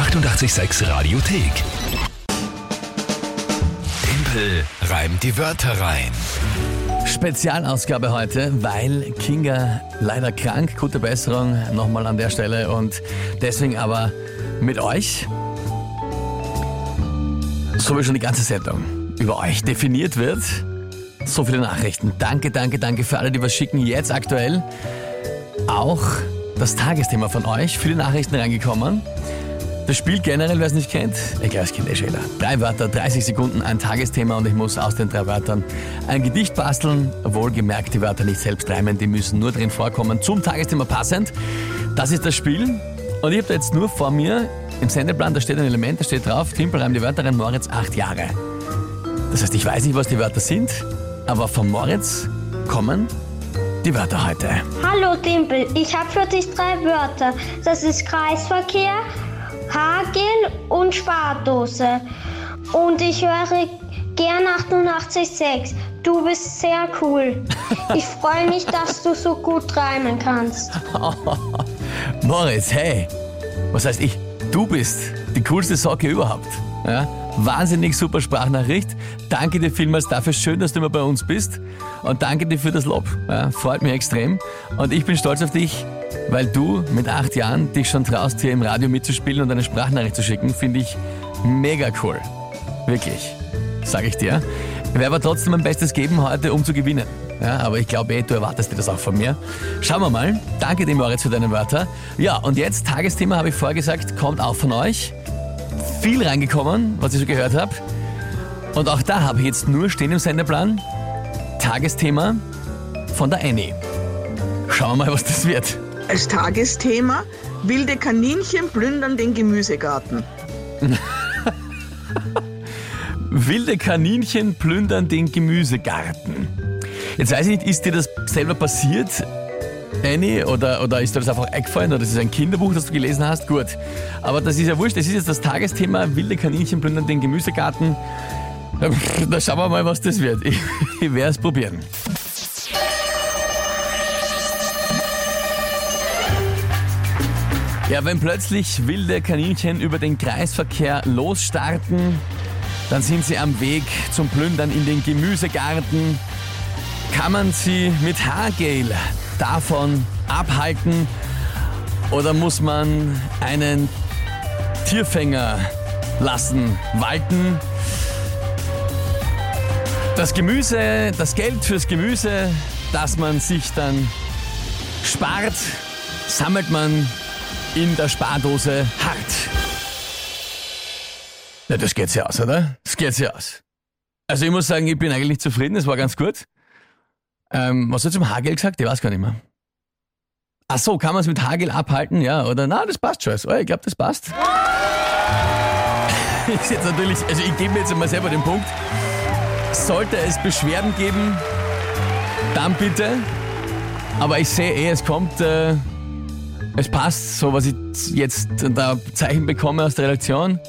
886 Radiothek. Tempel reimt die Wörter rein. Spezialausgabe heute, weil Kinga leider krank. Gute Besserung nochmal an der Stelle und deswegen aber mit euch, so wie schon die ganze Sendung über euch definiert wird. So viele Nachrichten. Danke, danke, danke für alle, die was schicken. Jetzt aktuell auch das Tagesthema von euch. Viele Nachrichten reingekommen. Das Spiel generell, wer es nicht kennt, ich glaube, es kennt eh schon jeder. Drei Wörter, 30 Sekunden, ein Tagesthema und ich muss aus den drei Wörtern ein Gedicht basteln. Wohlgemerkt, die Wörter nicht selbst reimen, die müssen nur drin vorkommen, zum Tagesthema passend. Das ist das Spiel und ich habe da jetzt nur vor mir im Sendeplan, da steht ein Element, da steht drauf, Timpel reimt die Wörter rein, Moritz, acht Jahre. Das heißt, ich weiß nicht, was die Wörter sind, aber von Moritz kommen die Wörter heute. Hallo Dimpel, ich habe für dich drei Wörter. Das ist Kreisverkehr, Hagel und Spardose. Und ich höre gern 88.6. Du bist sehr cool. Ich freue mich, dass du so gut reimen kannst. Moritz, hey, was heißt ich? Du bist die coolste Socke überhaupt. Ja? Wahnsinnig super Sprachnachricht. Danke dir vielmals dafür. Schön, dass du immer bei uns bist. Und danke dir für das Lob. Ja, freut mich extrem. Und ich bin stolz auf dich, weil du mit acht Jahren dich schon traust, hier im Radio mitzuspielen und eine Sprachnachricht zu schicken. Finde ich mega cool. Wirklich. Sage ich dir. Ich werde aber trotzdem mein Bestes geben heute, um zu gewinnen. Ja, aber ich glaube eh, du erwartest dir das auch von mir. Schauen wir mal. Danke dir, Moritz, für deine Wörter. Ja, und jetzt, Tagesthema, habe ich vorgesagt, kommt auch von euch. Viel reingekommen, was ich so gehört habe. Und auch da habe ich jetzt nur stehen im Sendeplan Tagesthema von der Annie. Schauen wir mal, was das wird. Als Tagesthema wilde Kaninchen plündern den Gemüsegarten. Wilde Kaninchen plündern den Gemüsegarten. Jetzt weiß ich nicht, ist dir das selber passiert, Annie, oder, oder ist dir das einfach eingefallen, oder ist es ein Kinderbuch, das du gelesen hast? Gut. Aber das ist ja wurscht, das ist jetzt das Tagesthema, wilde Kaninchen plündern den Gemüsegarten. Da schauen wir mal, was das wird. Ich, ich werde es probieren. Ja, wenn plötzlich wilde Kaninchen über den Kreisverkehr losstarten, dann sind sie am Weg zum Plündern in den Gemüsegarten. Kann man sie mit Haargel davon abhalten oder muss man einen Tierfänger lassen walten? Das Gemüse, das Geld fürs Gemüse, das man sich dann spart, sammelt man in der Spardose hart. Na, das geht sich aus, oder? Das geht sich aus. Also ich muss sagen, ich bin eigentlich zufrieden, es war ganz gut. Ähm, was hat zum Hagel gesagt? Ich weiß gar nicht mehr. Ach so, kann man es mit Hagel abhalten? Ja, oder? Na, das passt schon. Oh, ich glaube, das passt. ist jetzt natürlich, also ich gebe mir jetzt mal selber den Punkt. Sollte es Beschwerden geben, dann bitte. Aber ich sehe eh, es kommt, äh, es passt, so was ich jetzt da Zeichen bekomme aus der Redaktion.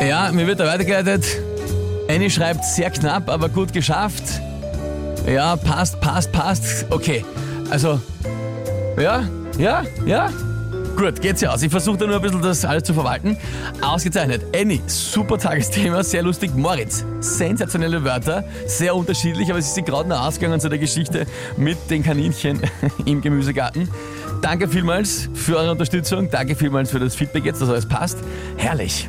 Ja, mir wird da weitergeleitet. Annie schreibt sehr knapp, aber gut geschafft. Ja, passt, passt, passt. Okay, also, ja, ja, ja. Gut, geht's ja aus. Ich versuche da nur ein bisschen das alles zu verwalten. Ausgezeichnet. Annie, super Tagesthema, sehr lustig. Moritz, sensationelle Wörter, sehr unterschiedlich, aber sie sind gerade noch ausgegangen zu der Geschichte mit den Kaninchen im Gemüsegarten. Danke vielmals für eure Unterstützung. Danke vielmals für das Feedback jetzt, dass alles passt. Herrlich.